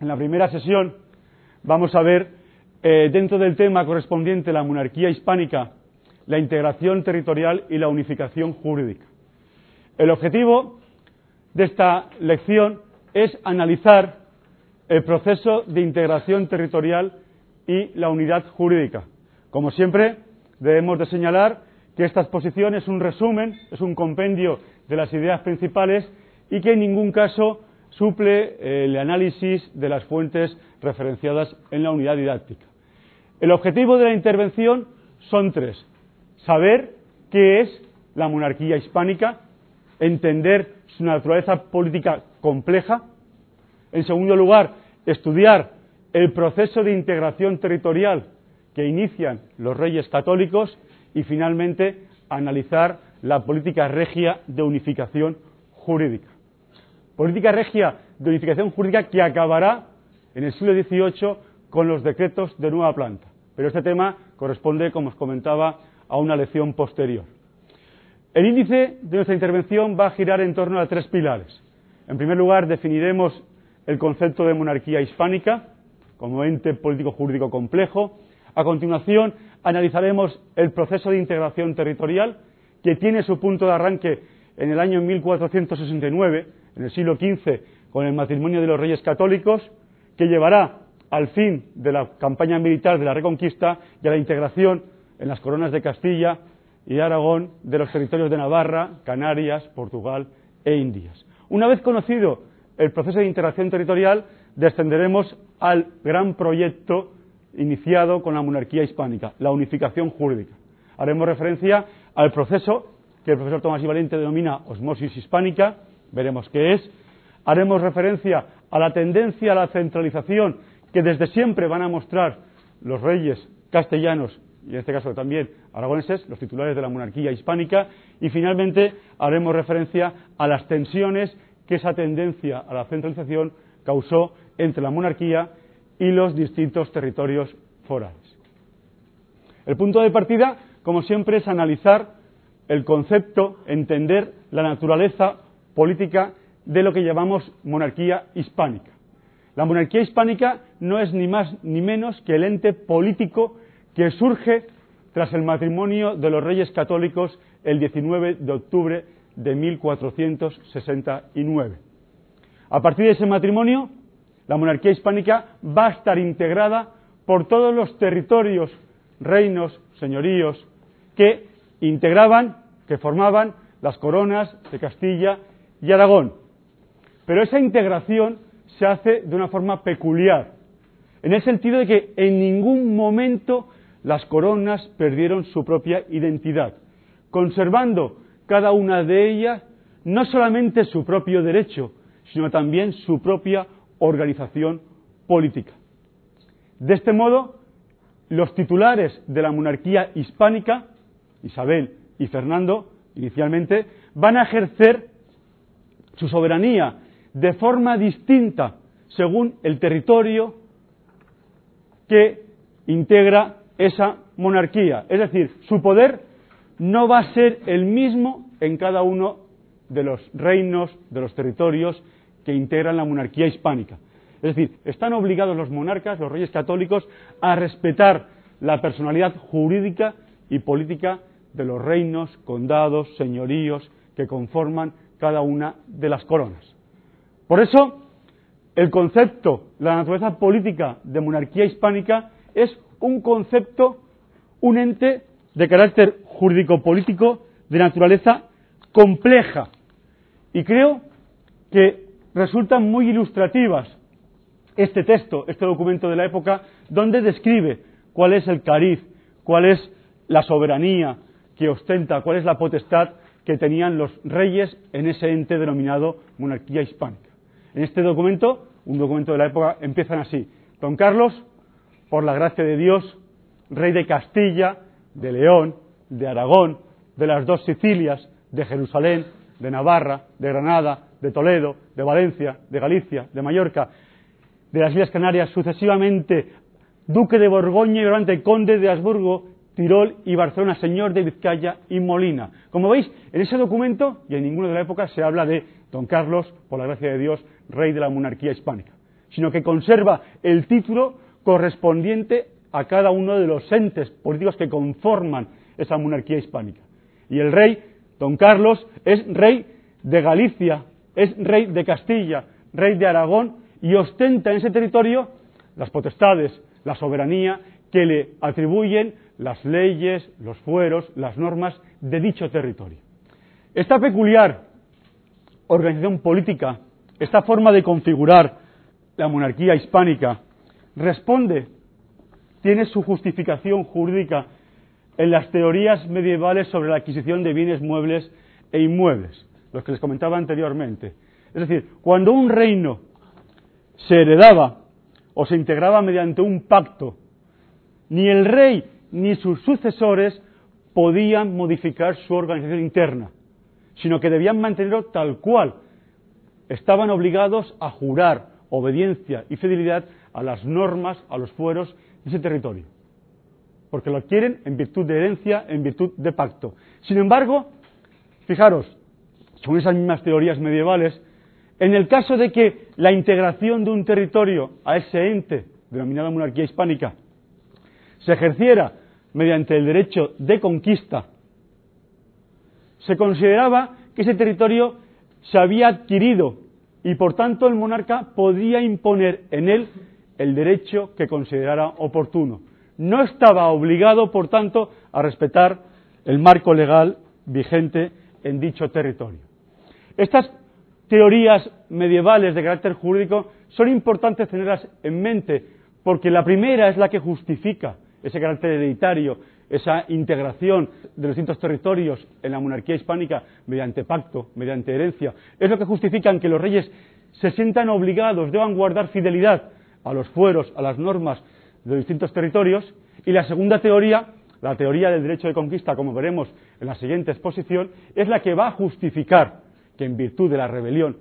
En la primera sesión vamos a ver, eh, dentro del tema correspondiente a la monarquía hispánica, la integración territorial y la unificación jurídica. El objetivo de esta lección es analizar el proceso de integración territorial y la unidad jurídica. Como siempre, debemos de señalar que esta exposición es un resumen, es un compendio de las ideas principales y que en ningún caso suple el análisis de las fuentes referenciadas en la unidad didáctica. El objetivo de la intervención son tres. Saber qué es la monarquía hispánica, entender su naturaleza política compleja. En segundo lugar, estudiar el proceso de integración territorial que inician los reyes católicos y finalmente analizar la política regia de unificación jurídica política regia de unificación jurídica que acabará en el siglo XVIII con los decretos de nueva planta. Pero este tema corresponde, como os comentaba, a una lección posterior. El índice de nuestra intervención va a girar en torno a tres pilares. En primer lugar, definiremos el concepto de monarquía hispánica como ente político jurídico complejo. A continuación, analizaremos el proceso de integración territorial que tiene su punto de arranque en el año 1469 en el siglo XV con el matrimonio de los reyes católicos, que llevará al fin de la campaña militar de la Reconquista y a la integración en las coronas de Castilla y Aragón de los territorios de Navarra, Canarias, Portugal e Indias. Una vez conocido el proceso de integración territorial, descenderemos al gran proyecto iniciado con la monarquía hispánica, la unificación jurídica. Haremos referencia al proceso que el profesor Tomás Ivalente denomina osmosis hispánica, veremos qué es. Haremos referencia a la tendencia a la centralización que desde siempre van a mostrar los reyes castellanos y en este caso también aragoneses, los titulares de la monarquía hispánica, y finalmente haremos referencia a las tensiones que esa tendencia a la centralización causó entre la monarquía y los distintos territorios forales. El punto de partida, como siempre, es analizar el concepto, entender la naturaleza política de lo que llamamos monarquía hispánica. La monarquía hispánica no es ni más ni menos que el ente político que surge tras el matrimonio de los reyes católicos el 19 de octubre de 1469. A partir de ese matrimonio, la monarquía hispánica va a estar integrada por todos los territorios, reinos, señoríos que integraban, que formaban las coronas de Castilla y Aragón. Pero esa integración se hace de una forma peculiar, en el sentido de que en ningún momento las coronas perdieron su propia identidad, conservando cada una de ellas no solamente su propio derecho, sino también su propia organización política. De este modo, los titulares de la monarquía hispánica, Isabel y Fernando, inicialmente, van a ejercer su soberanía de forma distinta según el territorio que integra esa monarquía. Es decir, su poder no va a ser el mismo en cada uno de los reinos, de los territorios que integran la monarquía hispánica. Es decir, están obligados los monarcas, los reyes católicos, a respetar la personalidad jurídica y política de los reinos, condados, señoríos que conforman cada una de las coronas. Por eso, el concepto, la naturaleza política de monarquía hispánica es un concepto, un ente de carácter jurídico-político de naturaleza compleja. Y creo que resultan muy ilustrativas este texto, este documento de la época, donde describe cuál es el cariz, cuál es la soberanía que ostenta, cuál es la potestad que tenían los reyes en ese ente denominado monarquía hispánica. En este documento, un documento de la época, empiezan así. Don Carlos, por la gracia de Dios, rey de Castilla, de León, de Aragón, de las dos Sicilias, de Jerusalén, de Navarra, de Granada, de Toledo, de Valencia, de Galicia, de Mallorca, de las Islas Canarias, sucesivamente duque de Borgoña y durante conde de Habsburgo Tirol y Barcelona, señor de Vizcaya y Molina. Como veis, en ese documento, y en ninguno de la época, se habla de don Carlos, por la gracia de Dios, rey de la monarquía hispánica, sino que conserva el título correspondiente a cada uno de los entes políticos que conforman esa monarquía hispánica. Y el rey, don Carlos, es rey de Galicia, es rey de Castilla, rey de Aragón y ostenta en ese territorio las potestades, la soberanía que le atribuyen las leyes, los fueros, las normas de dicho territorio. Esta peculiar organización política, esta forma de configurar la monarquía hispánica, responde, tiene su justificación jurídica en las teorías medievales sobre la adquisición de bienes muebles e inmuebles, los que les comentaba anteriormente. Es decir, cuando un reino se heredaba o se integraba mediante un pacto, ni el rey ni sus sucesores podían modificar su organización interna, sino que debían mantenerlo tal cual. Estaban obligados a jurar obediencia y fidelidad a las normas, a los fueros de ese territorio, porque lo quieren en virtud de herencia, en virtud de pacto. Sin embargo, fijaros, son esas mismas teorías medievales, en el caso de que la integración de un territorio a ese ente, denominada monarquía hispánica, se ejerciera mediante el derecho de conquista, se consideraba que ese territorio se había adquirido y por tanto el monarca podía imponer en él el derecho que considerara oportuno. No estaba obligado, por tanto, a respetar el marco legal vigente en dicho territorio. Estas teorías medievales de carácter jurídico son importantes tenerlas en mente porque la primera es la que justifica ese carácter hereditario, esa integración de los distintos territorios en la monarquía hispánica mediante pacto, mediante herencia, es lo que justifica que los reyes se sientan obligados, deban guardar fidelidad a los fueros, a las normas de los distintos territorios, y la segunda teoría, la teoría del derecho de conquista, como veremos en la siguiente exposición, es la que va a justificar que en virtud de la rebelión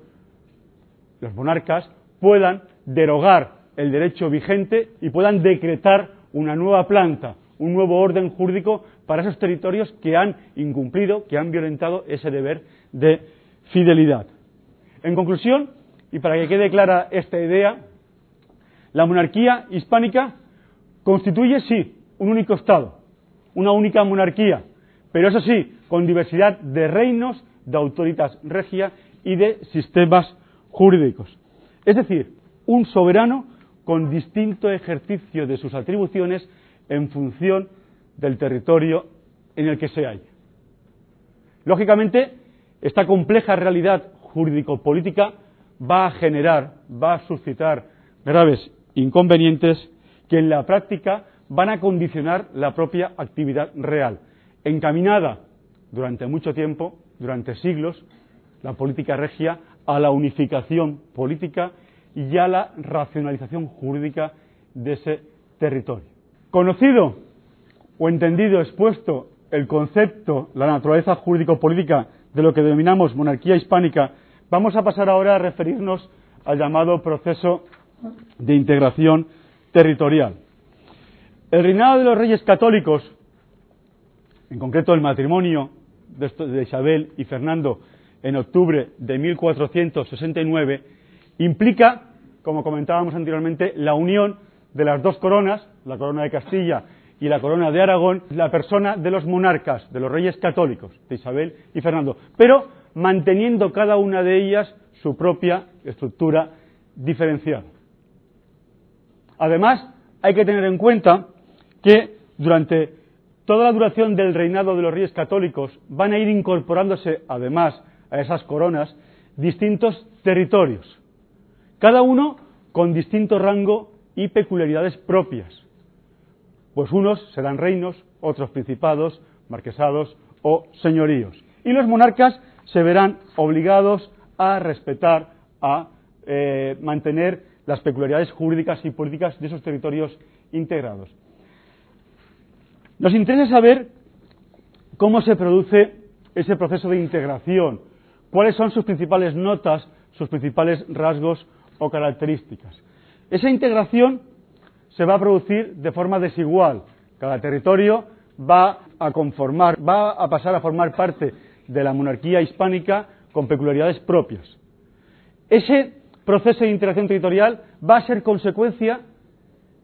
los monarcas puedan derogar el derecho vigente y puedan decretar una nueva planta, un nuevo orden jurídico para esos territorios que han incumplido, que han violentado ese deber de fidelidad. En conclusión, y para que quede clara esta idea, la monarquía hispánica constituye, sí, un único Estado, una única monarquía, pero eso sí, con diversidad de reinos, de autoritas regia y de sistemas jurídicos. Es decir, un soberano con distinto ejercicio de sus atribuciones en función del territorio en el que se halla. Lógicamente, esta compleja realidad jurídico-política va a generar, va a suscitar graves inconvenientes que en la práctica van a condicionar la propia actividad real, encaminada durante mucho tiempo, durante siglos, la política regia a la unificación política y a la racionalización jurídica de ese territorio. Conocido o entendido, expuesto el concepto, la naturaleza jurídico-política de lo que denominamos monarquía hispánica, vamos a pasar ahora a referirnos al llamado proceso de integración territorial. El reinado de los reyes católicos, en concreto el matrimonio de Isabel y Fernando en octubre de 1469, implica, como comentábamos anteriormente, la unión de las dos coronas, la corona de Castilla y la corona de Aragón, la persona de los monarcas, de los reyes católicos, de Isabel y Fernando, pero manteniendo cada una de ellas su propia estructura diferenciada. Además, hay que tener en cuenta que durante toda la duración del reinado de los reyes católicos van a ir incorporándose, además, a esas coronas, distintos territorios cada uno con distinto rango y peculiaridades propias. Pues unos serán reinos, otros principados, marquesados o señoríos. Y los monarcas se verán obligados a respetar, a eh, mantener las peculiaridades jurídicas y políticas de esos territorios integrados. Nos interesa saber cómo se produce ese proceso de integración, cuáles son sus principales notas, sus principales rasgos o características. Esa integración se va a producir de forma desigual. Cada territorio va a conformar, va a pasar a formar parte de la monarquía hispánica con peculiaridades propias. ese proceso de integración territorial va a ser consecuencia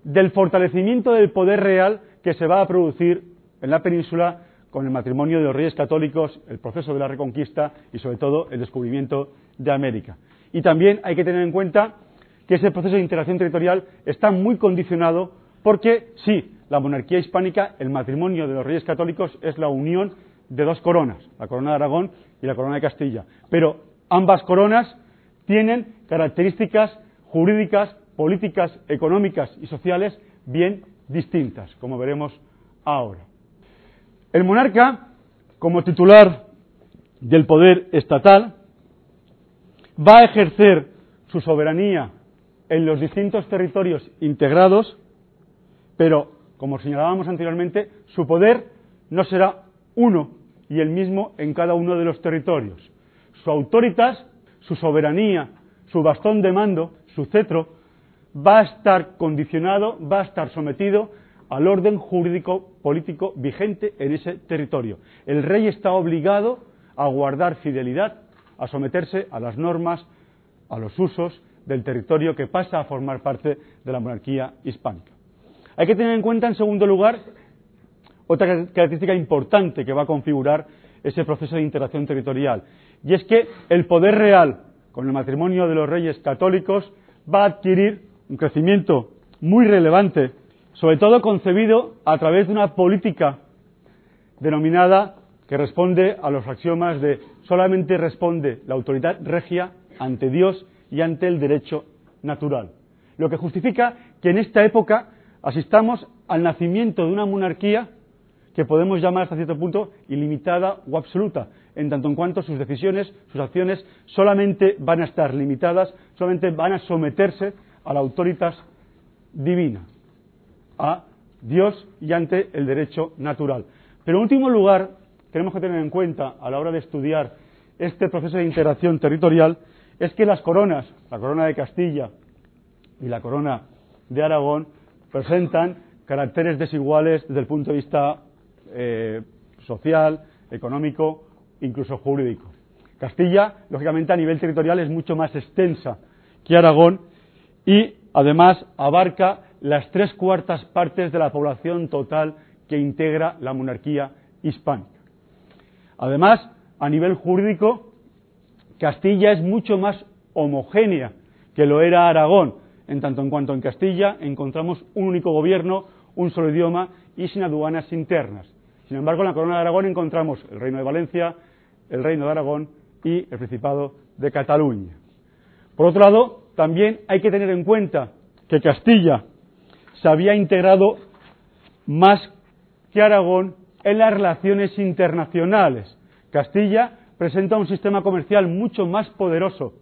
del fortalecimiento del poder real que se va a producir en la península con el matrimonio de los reyes católicos, el proceso de la reconquista y sobre todo el descubrimiento de América. Y también hay que tener en cuenta que ese proceso de integración territorial está muy condicionado porque, sí, la monarquía hispánica, el matrimonio de los reyes católicos es la unión de dos coronas, la corona de Aragón y la corona de Castilla. Pero ambas coronas tienen características jurídicas, políticas, económicas y sociales bien distintas, como veremos ahora. El monarca, como titular del poder estatal, va a ejercer su soberanía en los distintos territorios integrados, pero, como señalábamos anteriormente, su poder no será uno y el mismo en cada uno de los territorios. Su autoritas, su soberanía, su bastón de mando, su cetro, va a estar condicionado, va a estar sometido al orden jurídico político vigente en ese territorio. El rey está obligado a guardar fidelidad, a someterse a las normas, a los usos del territorio que pasa a formar parte de la monarquía hispánica. Hay que tener en cuenta, en segundo lugar, otra característica importante que va a configurar ese proceso de integración territorial, y es que el poder real, con el matrimonio de los reyes católicos, va a adquirir un crecimiento muy relevante, sobre todo concebido a través de una política denominada que responde a los axiomas de solamente responde la autoridad regia ante Dios y ante el derecho natural. Lo que justifica que en esta época asistamos al nacimiento de una monarquía que podemos llamar hasta cierto punto ilimitada o absoluta, en tanto en cuanto sus decisiones, sus acciones solamente van a estar limitadas, solamente van a someterse a la autoritas divina, a Dios y ante el derecho natural. Pero en último lugar, tenemos que tener en cuenta a la hora de estudiar este proceso de integración territorial es que las coronas, la corona de Castilla y la corona de Aragón, presentan caracteres desiguales desde el punto de vista eh, social, económico, incluso jurídico. Castilla, lógicamente, a nivel territorial es mucho más extensa que Aragón y, además, abarca las tres cuartas partes de la población total que integra la monarquía hispánica. Además, a nivel jurídico, Castilla es mucho más homogénea que lo era Aragón, en tanto en cuanto en Castilla encontramos un único gobierno, un solo idioma y sin aduanas internas. Sin embargo, en la corona de Aragón encontramos el reino de Valencia, el reino de Aragón y el Principado de Cataluña. Por otro lado, también hay que tener en cuenta que Castilla se había integrado más que Aragón en las relaciones internacionales. Castilla presenta un sistema comercial mucho más poderoso,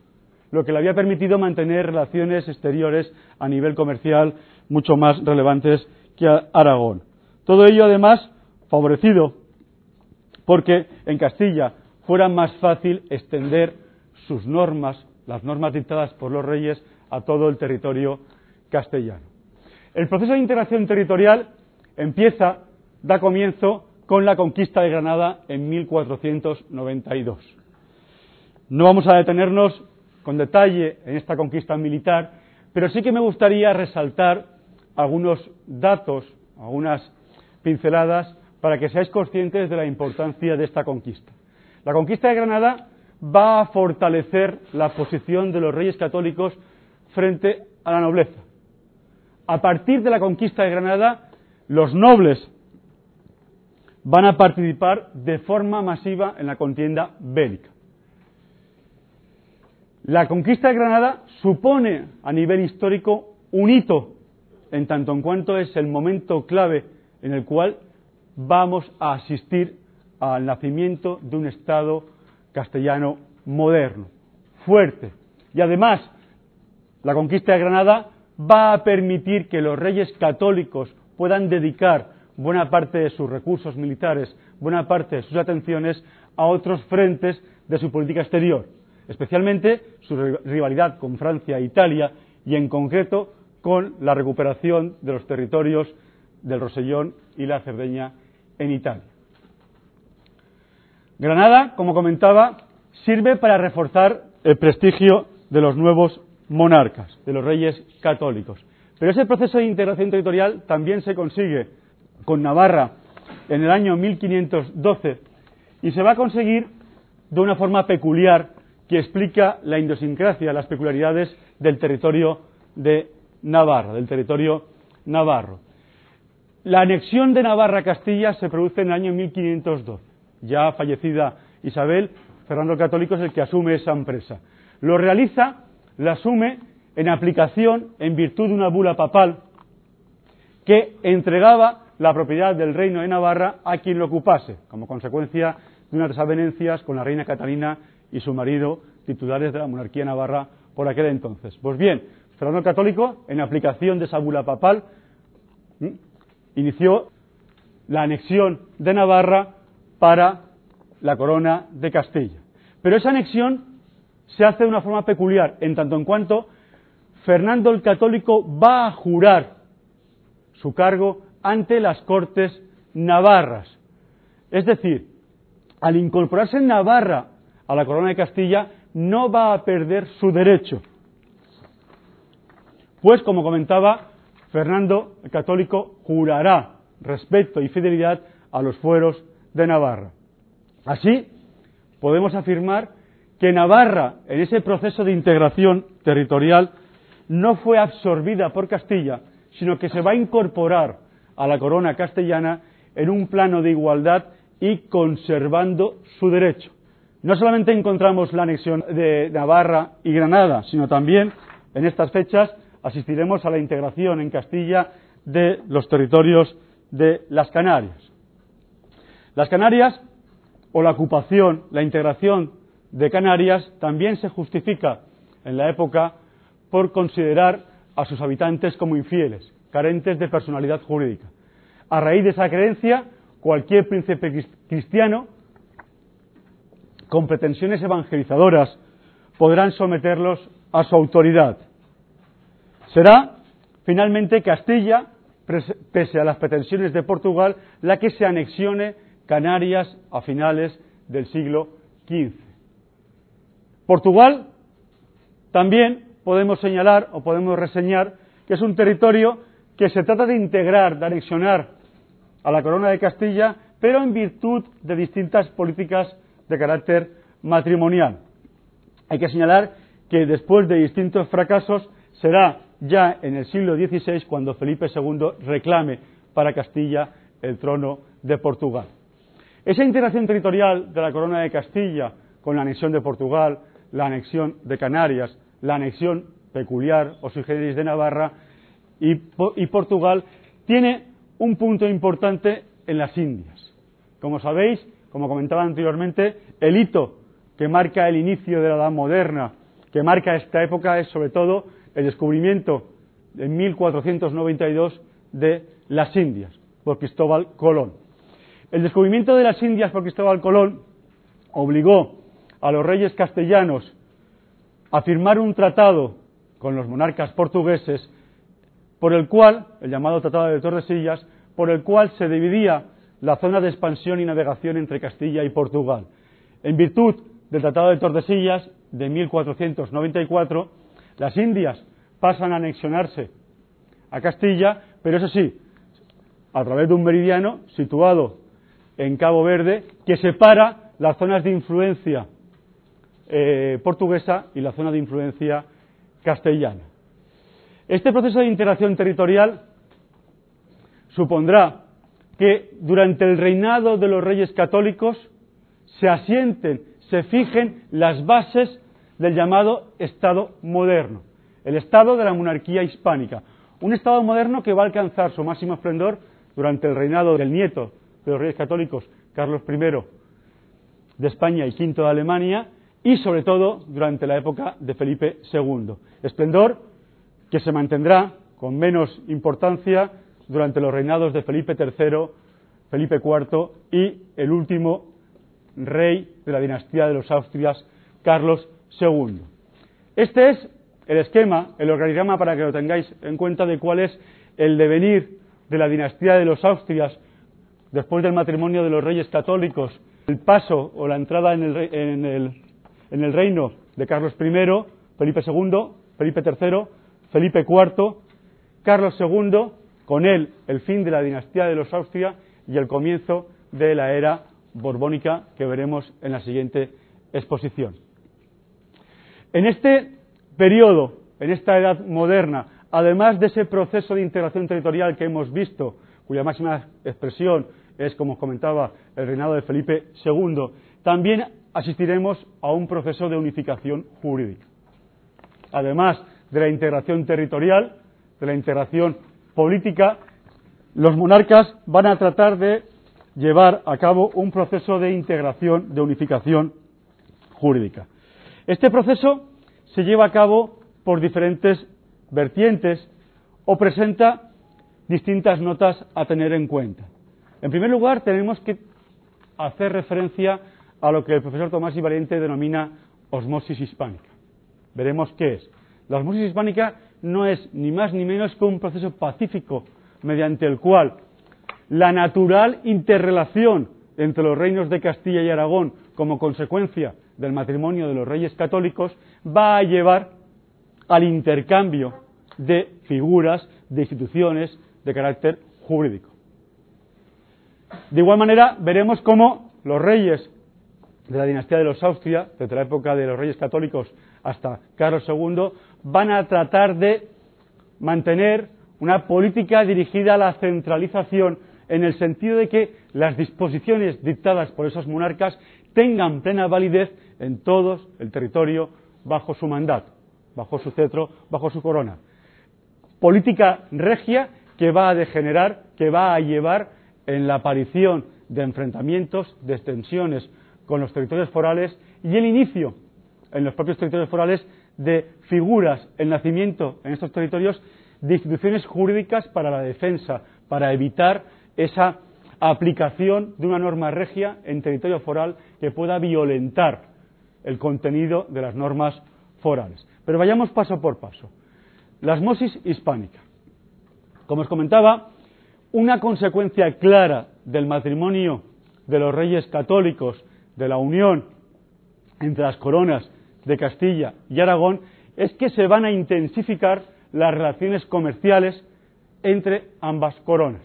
lo que le había permitido mantener relaciones exteriores a nivel comercial mucho más relevantes que Aragón. Todo ello, además, favorecido porque en Castilla fuera más fácil extender sus normas, las normas dictadas por los reyes, a todo el territorio castellano. El proceso de integración territorial empieza, da comienzo con la conquista de Granada en 1492. No vamos a detenernos con detalle en esta conquista militar, pero sí que me gustaría resaltar algunos datos, algunas pinceladas, para que seáis conscientes de la importancia de esta conquista. La conquista de Granada va a fortalecer la posición de los reyes católicos frente a la nobleza. A partir de la conquista de Granada, los nobles van a participar de forma masiva en la contienda bélica. La conquista de Granada supone a nivel histórico un hito, en tanto en cuanto es el momento clave en el cual vamos a asistir al nacimiento de un Estado castellano moderno, fuerte. Y además, la conquista de Granada va a permitir que los reyes católicos puedan dedicar buena parte de sus recursos militares, buena parte de sus atenciones a otros frentes de su política exterior, especialmente su rivalidad con Francia e Italia y en concreto con la recuperación de los territorios del Rosellón y la Cerdeña en Italia. Granada, como comentaba, sirve para reforzar el prestigio de los nuevos monarcas, de los reyes católicos. Pero ese proceso de integración territorial también se consigue con Navarra en el año 1512 y se va a conseguir de una forma peculiar que explica la idiosincrasia, las peculiaridades del territorio de Navarra, del territorio navarro. La anexión de Navarra a Castilla se produce en el año 1512. Ya fallecida Isabel, Fernando el Católico es el que asume esa empresa. Lo realiza, la asume en aplicación, en virtud de una bula papal, que entregaba la propiedad del reino de Navarra a quien lo ocupase, como consecuencia de unas desavenencias con la reina Catalina y su marido, titulares de la monarquía navarra por aquel entonces. Pues bien, Fernando el Católico, en aplicación de esa bula papal, inició la anexión de Navarra para la corona de Castilla. Pero esa anexión se hace de una forma peculiar, en tanto en cuanto Fernando el Católico va a jurar su cargo ante las Cortes navarras. Es decir, al incorporarse Navarra a la corona de Castilla, no va a perder su derecho. Pues, como comentaba, Fernando el Católico jurará respeto y fidelidad a los fueros de Navarra. Así, podemos afirmar que Navarra, en ese proceso de integración territorial, no fue absorbida por Castilla, sino que se va a incorporar a la corona castellana en un plano de igualdad y conservando su derecho. No solamente encontramos la anexión de Navarra y Granada, sino también en estas fechas asistiremos a la integración en Castilla de los territorios de las Canarias. Las Canarias, o la ocupación, la integración de Canarias, también se justifica en la época por considerar a sus habitantes como infieles, carentes de personalidad jurídica. A raíz de esa creencia, cualquier príncipe cristiano con pretensiones evangelizadoras podrán someterlos a su autoridad. Será finalmente Castilla, pese a las pretensiones de Portugal, la que se anexione Canarias a finales del siglo XV. Portugal también podemos señalar o podemos reseñar que es un territorio que se trata de integrar, de anexionar a la corona de Castilla, pero en virtud de distintas políticas de carácter matrimonial. Hay que señalar que después de distintos fracasos será ya en el siglo XVI cuando Felipe II reclame para Castilla el trono de Portugal. Esa integración territorial de la corona de Castilla con la anexión de Portugal, la anexión de Canarias, la anexión peculiar o sui generis de Navarra y, Portugal tiene un punto importante en las Indias. Como sabéis, como comentaba anteriormente, el hito que marca el inicio de la Edad Moderna, que marca esta época, es sobre todo el descubrimiento en 1492 de las Indias por Cristóbal Colón. El descubrimiento de las Indias por Cristóbal Colón obligó a los reyes castellanos a firmar un tratado con los monarcas portugueses por el cual, el llamado Tratado de Tordesillas, por el cual se dividía la zona de expansión y navegación entre Castilla y Portugal. En virtud del Tratado de Tordesillas de 1494, las Indias pasan a anexionarse a Castilla, pero eso sí, a través de un meridiano situado en Cabo Verde que separa las zonas de influencia eh, portuguesa y la zona de influencia castellana. Este proceso de integración territorial supondrá que durante el reinado de los reyes católicos se asienten, se fijen las bases del llamado Estado moderno, el Estado de la monarquía hispánica, un Estado moderno que va a alcanzar su máximo esplendor durante el reinado del nieto de los reyes católicos, Carlos I de España y V de Alemania, y sobre todo durante la época de Felipe II. Esplendor que se mantendrá con menos importancia durante los reinados de Felipe III, Felipe IV y el último rey de la dinastía de los Austrias, Carlos II. Este es el esquema, el organigrama para que lo tengáis en cuenta de cuál es el devenir de la dinastía de los Austrias después del matrimonio de los reyes católicos, el paso o la entrada en el, en el reino de Carlos I, Felipe II, Felipe III, Felipe IV, Carlos II, con él el fin de la dinastía de los Austria y el comienzo de la era borbónica que veremos en la siguiente exposición. En este periodo, en esta edad moderna, además de ese proceso de integración territorial que hemos visto, cuya máxima expresión es, como comentaba, el reinado de Felipe II, también asistiremos a un proceso de unificación jurídica. Además de la integración territorial, de la integración política, los monarcas van a tratar de llevar a cabo un proceso de integración, de unificación jurídica. Este proceso se lleva a cabo por diferentes vertientes o presenta distintas notas a tener en cuenta. En primer lugar, tenemos que hacer referencia a lo que el profesor Tomás y Valiente denomina osmosis hispánica. Veremos qué es. La osmosis hispánica no es ni más ni menos que un proceso pacífico mediante el cual la natural interrelación entre los reinos de Castilla y Aragón como consecuencia del matrimonio de los reyes católicos va a llevar al intercambio de figuras, de instituciones de carácter jurídico. De igual manera, veremos cómo los reyes de la dinastía de los Austria, desde la época de los reyes católicos hasta Carlos II, van a tratar de mantener una política dirigida a la centralización en el sentido de que las disposiciones dictadas por esos monarcas tengan plena validez en todo el territorio bajo su mandato, bajo su cetro, bajo su corona. Política regia que va a degenerar, que va a llevar en la aparición de enfrentamientos, de extensiones con los territorios forales y el inicio en los propios territorios forales de figuras, el nacimiento en estos territorios de instituciones jurídicas para la defensa, para evitar esa aplicación de una norma regia en territorio foral que pueda violentar el contenido de las normas forales. Pero vayamos paso por paso. La osmosis hispánica. Como os comentaba, una consecuencia clara del matrimonio de los reyes católicos, de la unión entre las coronas de Castilla y Aragón, es que se van a intensificar las relaciones comerciales entre ambas coronas.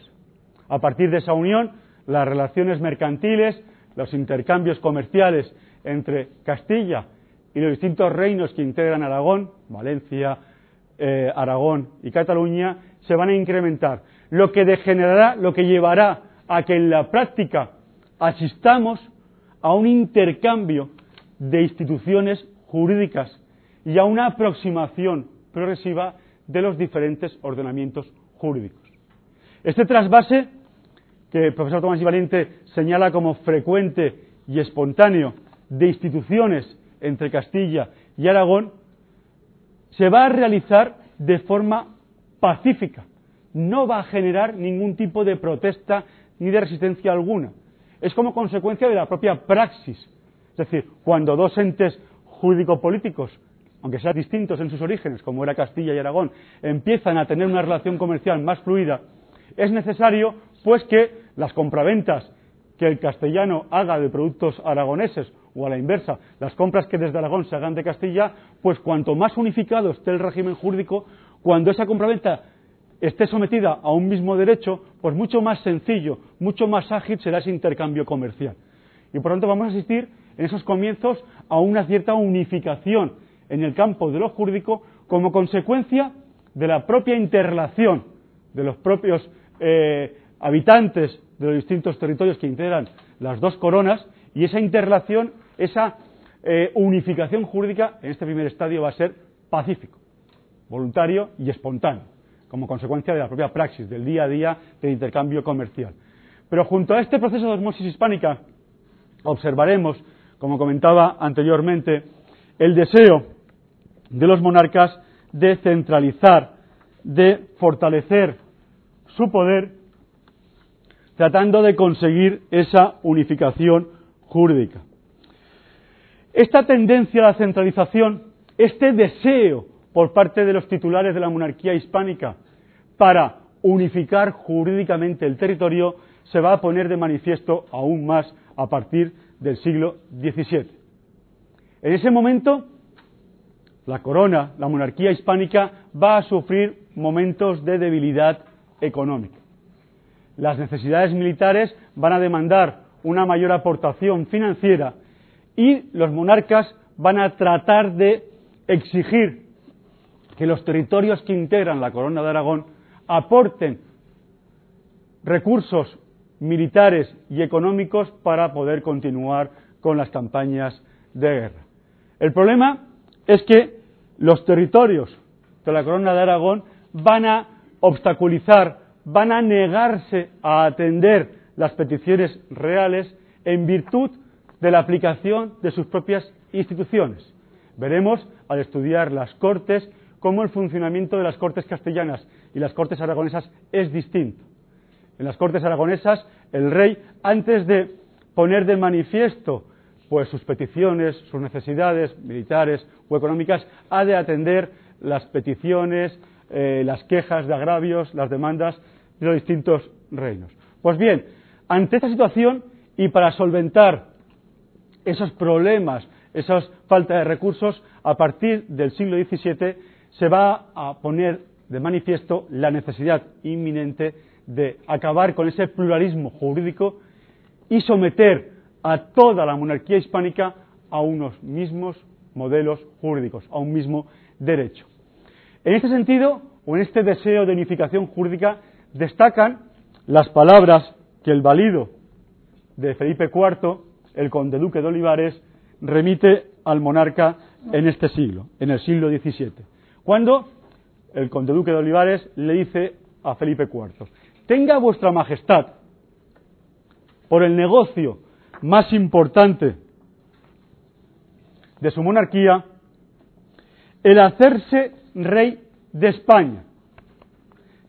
A partir de esa unión, las relaciones mercantiles, los intercambios comerciales entre Castilla y los distintos reinos que integran Aragón, Valencia, eh, Aragón y Cataluña, se van a incrementar lo que degenerará, lo que llevará a que en la práctica asistamos a un intercambio de instituciones jurídicas y a una aproximación progresiva de los diferentes ordenamientos jurídicos. Este trasvase, que el profesor Tomás y Valiente señala como frecuente y espontáneo de instituciones entre Castilla y Aragón, se va a realizar de forma pacífica, no va a generar ningún tipo de protesta ni de resistencia alguna. Es como consecuencia de la propia praxis. Es decir, cuando dos entes jurídico-políticos, aunque sean distintos en sus orígenes, como era Castilla y Aragón, empiezan a tener una relación comercial más fluida, es necesario pues que las compraventas que el castellano haga de productos aragoneses o a la inversa, las compras que desde Aragón se hagan de Castilla, pues cuanto más unificado esté el régimen jurídico, cuando esa compraventa esté sometida a un mismo derecho, pues mucho más sencillo, mucho más ágil será ese intercambio comercial. Y por tanto vamos a asistir en esos comienzos a una cierta unificación en el campo de lo jurídico como consecuencia de la propia interrelación de los propios eh, habitantes de los distintos territorios que integran las dos coronas y esa interrelación, esa eh, unificación jurídica en este primer estadio va a ser pacífico, voluntario y espontáneo como consecuencia de la propia praxis, del día a día del intercambio comercial. Pero junto a este proceso de osmosis hispánica, observaremos, como comentaba anteriormente, el deseo de los monarcas de centralizar, de fortalecer su poder, tratando de conseguir esa unificación jurídica. Esta tendencia a la centralización, este deseo por parte de los titulares de la monarquía hispánica para unificar jurídicamente el territorio se va a poner de manifiesto aún más a partir del siglo XVII. En ese momento, la corona, la monarquía hispánica, va a sufrir momentos de debilidad económica. Las necesidades militares van a demandar una mayor aportación financiera y los monarcas van a tratar de exigir que los territorios que integran la corona de Aragón aporten recursos militares y económicos para poder continuar con las campañas de guerra. El problema es que los territorios de la corona de Aragón van a obstaculizar, van a negarse a atender las peticiones reales en virtud de la aplicación de sus propias instituciones. Veremos al estudiar las Cortes cómo el funcionamiento de las Cortes castellanas y las Cortes aragonesas es distinto. En las Cortes aragonesas, el rey, antes de poner de manifiesto pues sus peticiones, sus necesidades militares o económicas, ha de atender las peticiones, eh, las quejas de agravios, las demandas de los distintos reinos. Pues bien, ante esta situación y para solventar esos problemas, esa falta de recursos, a partir del siglo XVII se va a poner de manifiesto la necesidad inminente de acabar con ese pluralismo jurídico y someter a toda la monarquía hispánica a unos mismos modelos jurídicos, a un mismo derecho. En este sentido, o en este deseo de unificación jurídica, destacan las palabras que el valido de Felipe IV, el conde duque de Olivares, remite al monarca en este siglo, en el siglo XVII, cuando el conde duque de Olivares le dice a Felipe IV, tenga vuestra majestad por el negocio más importante de su monarquía, el hacerse rey de España.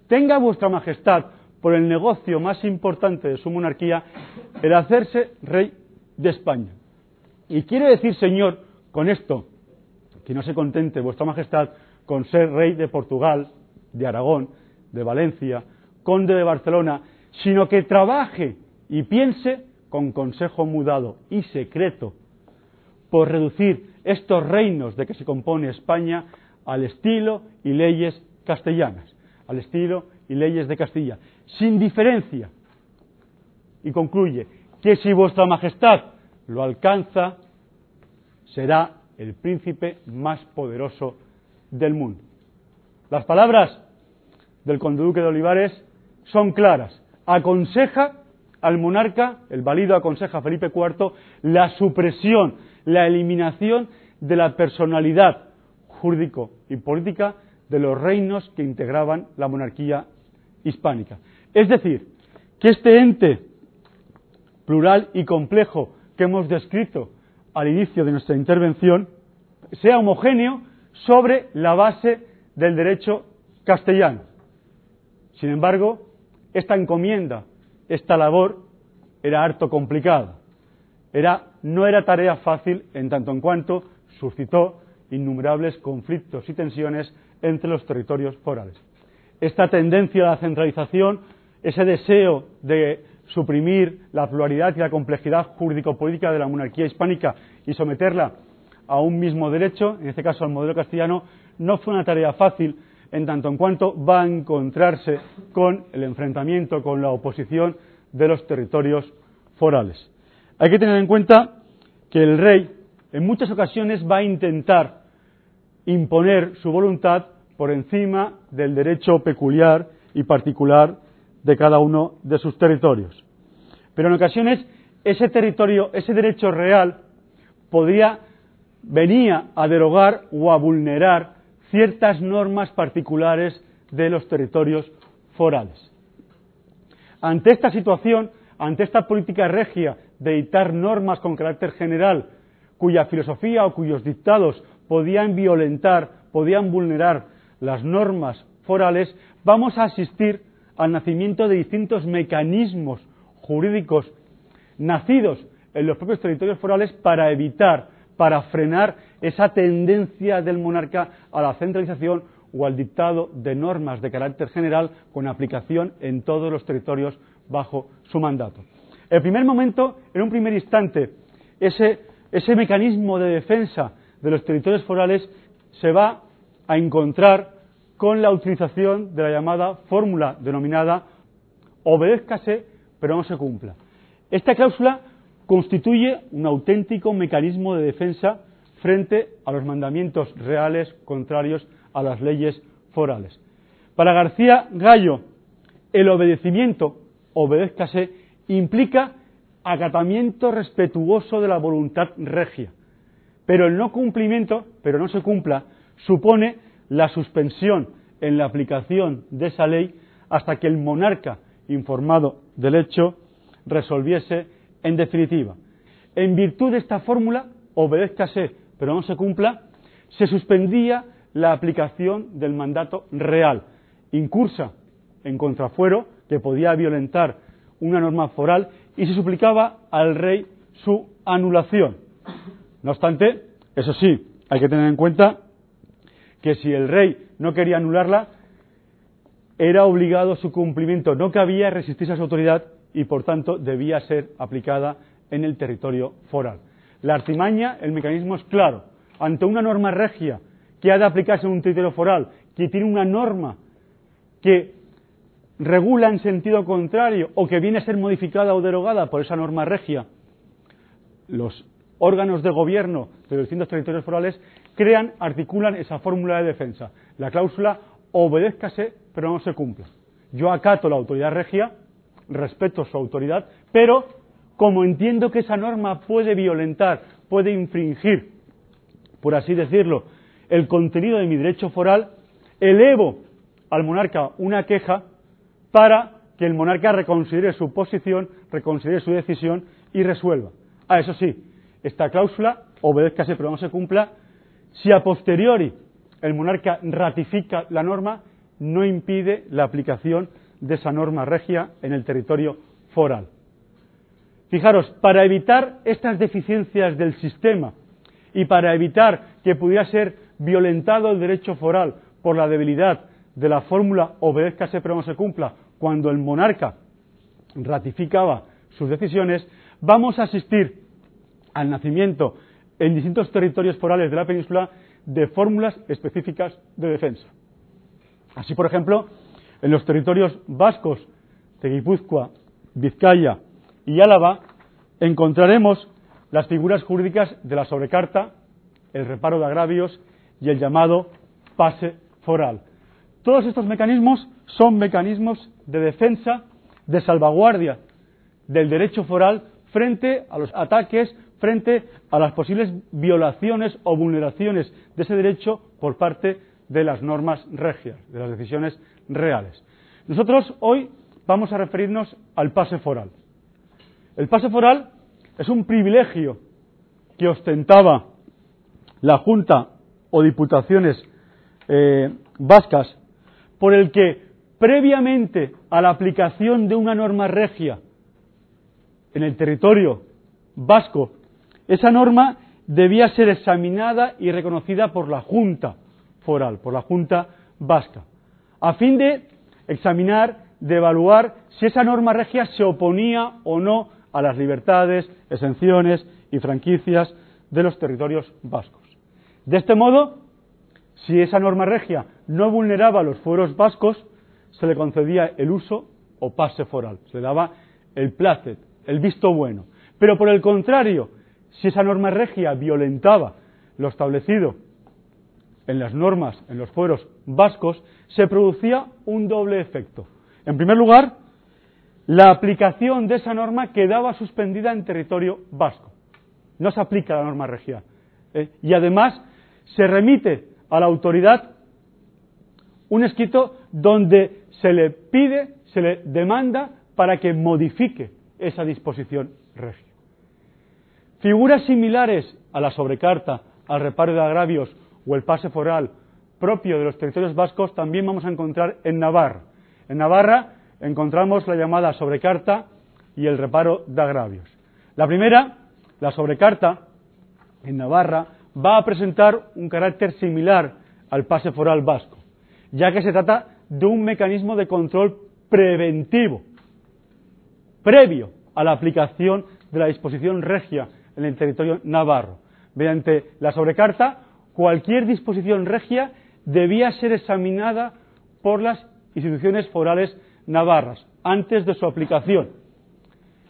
Tenga vuestra majestad por el negocio más importante de su monarquía, el hacerse rey de España. Y quiere decir, señor, con esto, que no se contente vuestra majestad con ser rey de Portugal, de Aragón, de Valencia, conde de Barcelona, sino que trabaje y piense con consejo mudado y secreto por reducir estos reinos de que se compone España al estilo y leyes castellanas, al estilo y leyes de Castilla, sin diferencia. Y concluye que si vuestra majestad lo alcanza, será el príncipe más poderoso del mundo. Las palabras del conde duque de Olivares son claras. Aconseja al monarca, el valido aconseja a Felipe IV, la supresión, la eliminación de la personalidad jurídico y política de los reinos que integraban la monarquía hispánica. Es decir, que este ente plural y complejo que hemos descrito al inicio de nuestra intervención sea homogéneo sobre la base del derecho castellano. Sin embargo, esta encomienda esta labor era harto complicada. Era, no era tarea fácil en tanto en cuanto suscitó innumerables conflictos y tensiones entre los territorios forales. Esta tendencia a la centralización, ese deseo de suprimir la pluralidad y la complejidad jurídico-política de la monarquía hispánica y someterla a un mismo derecho, en este caso al modelo castellano, no fue una tarea fácil en tanto en cuanto va a encontrarse con el enfrentamiento, con la oposición de los territorios forales. Hay que tener en cuenta que el rey en muchas ocasiones va a intentar imponer su voluntad por encima del derecho peculiar y particular de cada uno de sus territorios. Pero en ocasiones ese territorio, ese derecho real, podría, venía a derogar o a vulnerar ciertas normas particulares de los territorios forales. Ante esta situación, ante esta política regia de dictar normas con carácter general, cuya filosofía o cuyos dictados podían violentar, podían vulnerar las normas forales, vamos a asistir al nacimiento de distintos mecanismos jurídicos nacidos en los propios territorios forales para evitar, para frenar esa tendencia del monarca a la centralización o al dictado de normas de carácter general con aplicación en todos los territorios bajo su mandato. El primer momento, en un primer instante, ese, ese mecanismo de defensa de los territorios forales se va a encontrar con la utilización de la llamada fórmula denominada obedézcase pero no se cumpla. Esta cláusula constituye un auténtico mecanismo de defensa frente a los mandamientos reales contrarios a las leyes forales. Para García Gallo, el obedecimiento, obedézcase, implica acatamiento respetuoso de la voluntad regia. Pero el no cumplimiento, pero no se cumpla, supone la suspensión en la aplicación de esa ley hasta que el monarca, informado del hecho, resolviese en definitiva. En virtud de esta fórmula, obedézcase, pero no se cumpla, se suspendía la aplicación del mandato real, incursa en contrafuero, que podía violentar una norma foral, y se suplicaba al rey su anulación. No obstante, eso sí, hay que tener en cuenta que si el rey no quería anularla, era obligado su cumplimiento, no cabía resistirse a su autoridad y por tanto debía ser aplicada en el territorio foral. La artimaña, el mecanismo es claro. Ante una norma regia que ha de aplicarse en un territorio foral, que tiene una norma que regula en sentido contrario o que viene a ser modificada o derogada por esa norma regia, los órganos de gobierno de los distintos territorios forales crean, articulan esa fórmula de defensa. La cláusula obedézcase, pero no se cumple. Yo acato la autoridad regia, respeto su autoridad, pero como entiendo que esa norma puede violentar, puede infringir, por así decirlo, el contenido de mi derecho foral, elevo al monarca una queja para que el monarca reconsidere su posición, reconsidere su decisión y resuelva. Ah, eso sí, esta cláusula, obedézcase pero no se cumpla, si a posteriori el monarca ratifica la norma, no impide la aplicación de esa norma regia en el territorio foral. Fijaros, para evitar estas deficiencias del sistema y para evitar que pudiera ser violentado el derecho foral por la debilidad de la fórmula obedézcase pero no se cumpla cuando el monarca ratificaba sus decisiones, vamos a asistir al nacimiento en distintos territorios forales de la península de fórmulas específicas de defensa. Así, por ejemplo, en los territorios vascos de Guipúzcoa, Vizcaya y Álava encontraremos las figuras jurídicas de la sobrecarta, el reparo de agravios y el llamado pase foral. Todos estos mecanismos son mecanismos de defensa, de salvaguardia del derecho foral frente a los ataques, frente a las posibles violaciones o vulneraciones de ese derecho por parte de las normas regias, de las decisiones reales. Nosotros hoy vamos a referirnos al pase foral. El pase foral es un privilegio que ostentaba la Junta o Diputaciones eh, vascas por el que previamente a la aplicación de una norma regia en el territorio vasco, esa norma debía ser examinada y reconocida por la Junta foral, por la Junta vasca, a fin de examinar, de evaluar si esa norma regia se oponía o no a las libertades, exenciones y franquicias de los territorios vascos. De este modo, si esa norma regia no vulneraba los fueros vascos, se le concedía el uso o pase foral, se le daba el placet, el visto bueno. Pero por el contrario, si esa norma regia violentaba lo establecido en las normas, en los fueros vascos, se producía un doble efecto. En primer lugar, la aplicación de esa norma quedaba suspendida en territorio vasco. No se aplica la norma regia. ¿eh? Y además se remite a la autoridad un escrito donde se le pide, se le demanda para que modifique esa disposición regia. Figuras similares a la sobrecarta, al reparo de agravios o el pase foral propio de los territorios vascos también vamos a encontrar en Navarra. En Navarra encontramos la llamada sobrecarta y el reparo de agravios. La primera, la sobrecarta, en Navarra, va a presentar un carácter similar al pase foral vasco, ya que se trata de un mecanismo de control preventivo, previo a la aplicación de la disposición regia en el territorio navarro. Mediante la sobrecarta, cualquier disposición regia debía ser examinada por las instituciones forales navarras antes de su aplicación.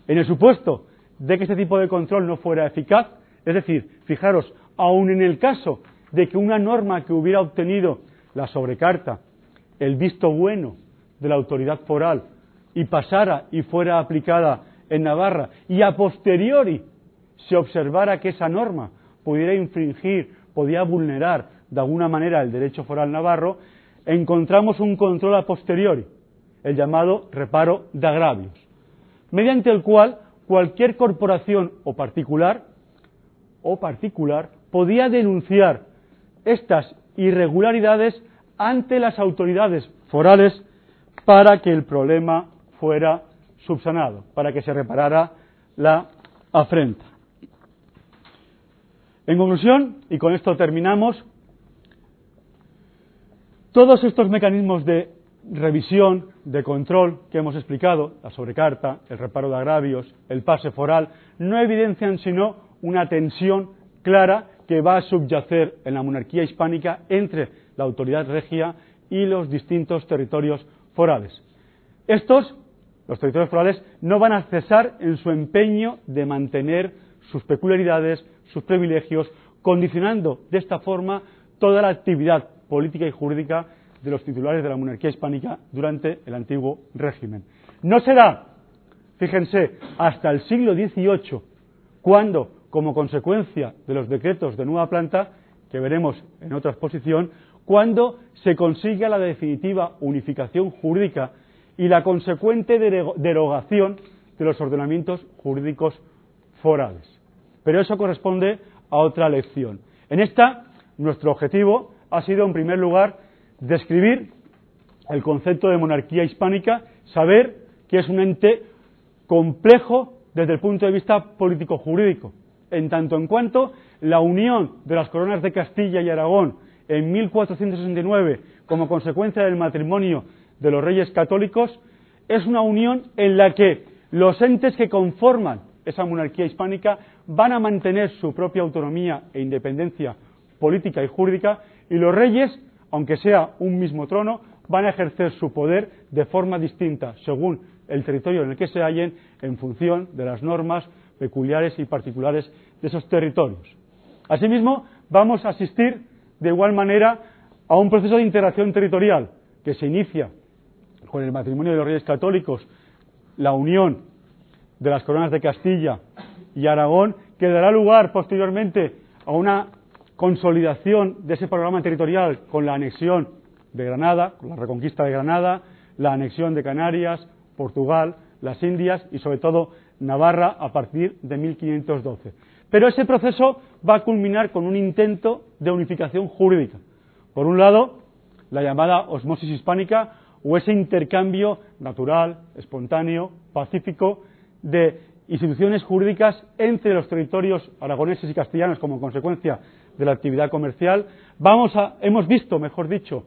En el supuesto de que este tipo de control no fuera eficaz, es decir, fijaros, aun en el caso de que una norma que hubiera obtenido la sobrecarta, el visto bueno de la autoridad foral y pasara y fuera aplicada en Navarra y a posteriori se observara que esa norma pudiera infringir, podía vulnerar de alguna manera el derecho foral navarro, encontramos un control a posteriori, el llamado reparo de agravios, mediante el cual cualquier corporación o particular o particular podía denunciar estas irregularidades ante las autoridades forales para que el problema fuera subsanado, para que se reparara la afrenta. En conclusión, y con esto terminamos, todos estos mecanismos de revisión, de control que hemos explicado, la sobrecarta, el reparo de agravios, el pase foral, no evidencian sino una tensión clara que va a subyacer en la monarquía hispánica entre la autoridad regia y los distintos territorios forales. Estos, los territorios forales, no van a cesar en su empeño de mantener sus peculiaridades, sus privilegios, condicionando de esta forma toda la actividad política y jurídica de los titulares de la monarquía hispánica durante el antiguo régimen. No será, fíjense, hasta el siglo XVIII cuando, como consecuencia de los decretos de nueva planta, que veremos en otra exposición, cuando se consiga la definitiva unificación jurídica y la consecuente derogación de los ordenamientos jurídicos forales. Pero eso corresponde a otra lección. En esta, nuestro objetivo ha sido, en primer lugar, describir el concepto de monarquía hispánica, saber que es un ente complejo desde el punto de vista político-jurídico, en tanto en cuanto la unión de las coronas de Castilla y Aragón en 1469 como consecuencia del matrimonio de los reyes católicos es una unión en la que los entes que conforman esa monarquía hispánica van a mantener su propia autonomía e independencia política y jurídica y los reyes, aunque sea un mismo trono, van a ejercer su poder de forma distinta según el territorio en el que se hallen en función de las normas peculiares y particulares de esos territorios. Asimismo, vamos a asistir de igual manera a un proceso de integración territorial que se inicia con el matrimonio de los reyes católicos, la unión de las coronas de Castilla y Aragón, que dará lugar posteriormente a una consolidación de ese programa territorial con la anexión de Granada, con la reconquista de Granada, la anexión de Canarias, Portugal, las Indias y sobre todo Navarra a partir de 1512. Pero ese proceso va a culminar con un intento de unificación jurídica. Por un lado, la llamada osmosis hispánica o ese intercambio natural, espontáneo, pacífico de instituciones jurídicas entre los territorios aragoneses y castellanos como consecuencia de la actividad comercial. Vamos a, hemos visto, mejor dicho,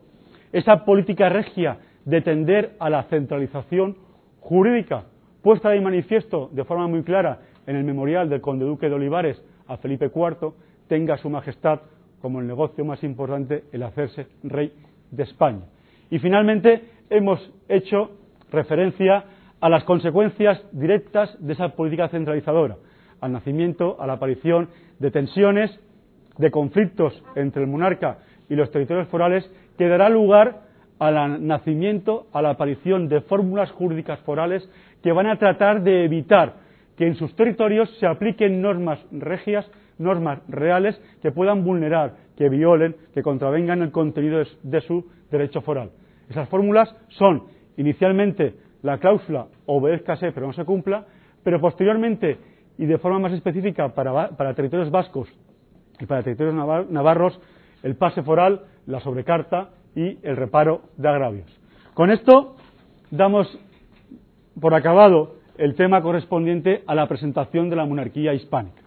esa política regia de tender a la centralización jurídica puesta de manifiesto de forma muy clara en el memorial del conde duque de Olivares a Felipe IV, tenga su majestad como el negocio más importante el hacerse rey de España. Y finalmente hemos hecho referencia a las consecuencias directas de esa política centralizadora, al nacimiento, a la aparición de tensiones, de conflictos entre el monarca y los territorios forales, que dará lugar al nacimiento, a la aparición de fórmulas jurídicas forales que van a tratar de evitar que en sus territorios se apliquen normas regias, normas reales que puedan vulnerar, que violen, que contravengan el contenido de su derecho foral. Esas fórmulas son inicialmente la cláusula obedezcase pero no se cumpla, pero posteriormente y de forma más específica para, para territorios vascos y para territorios navarros el pase foral, la sobrecarta y el reparo de agravios. Con esto damos por acabado el tema correspondiente a la presentación de la monarquía hispánica.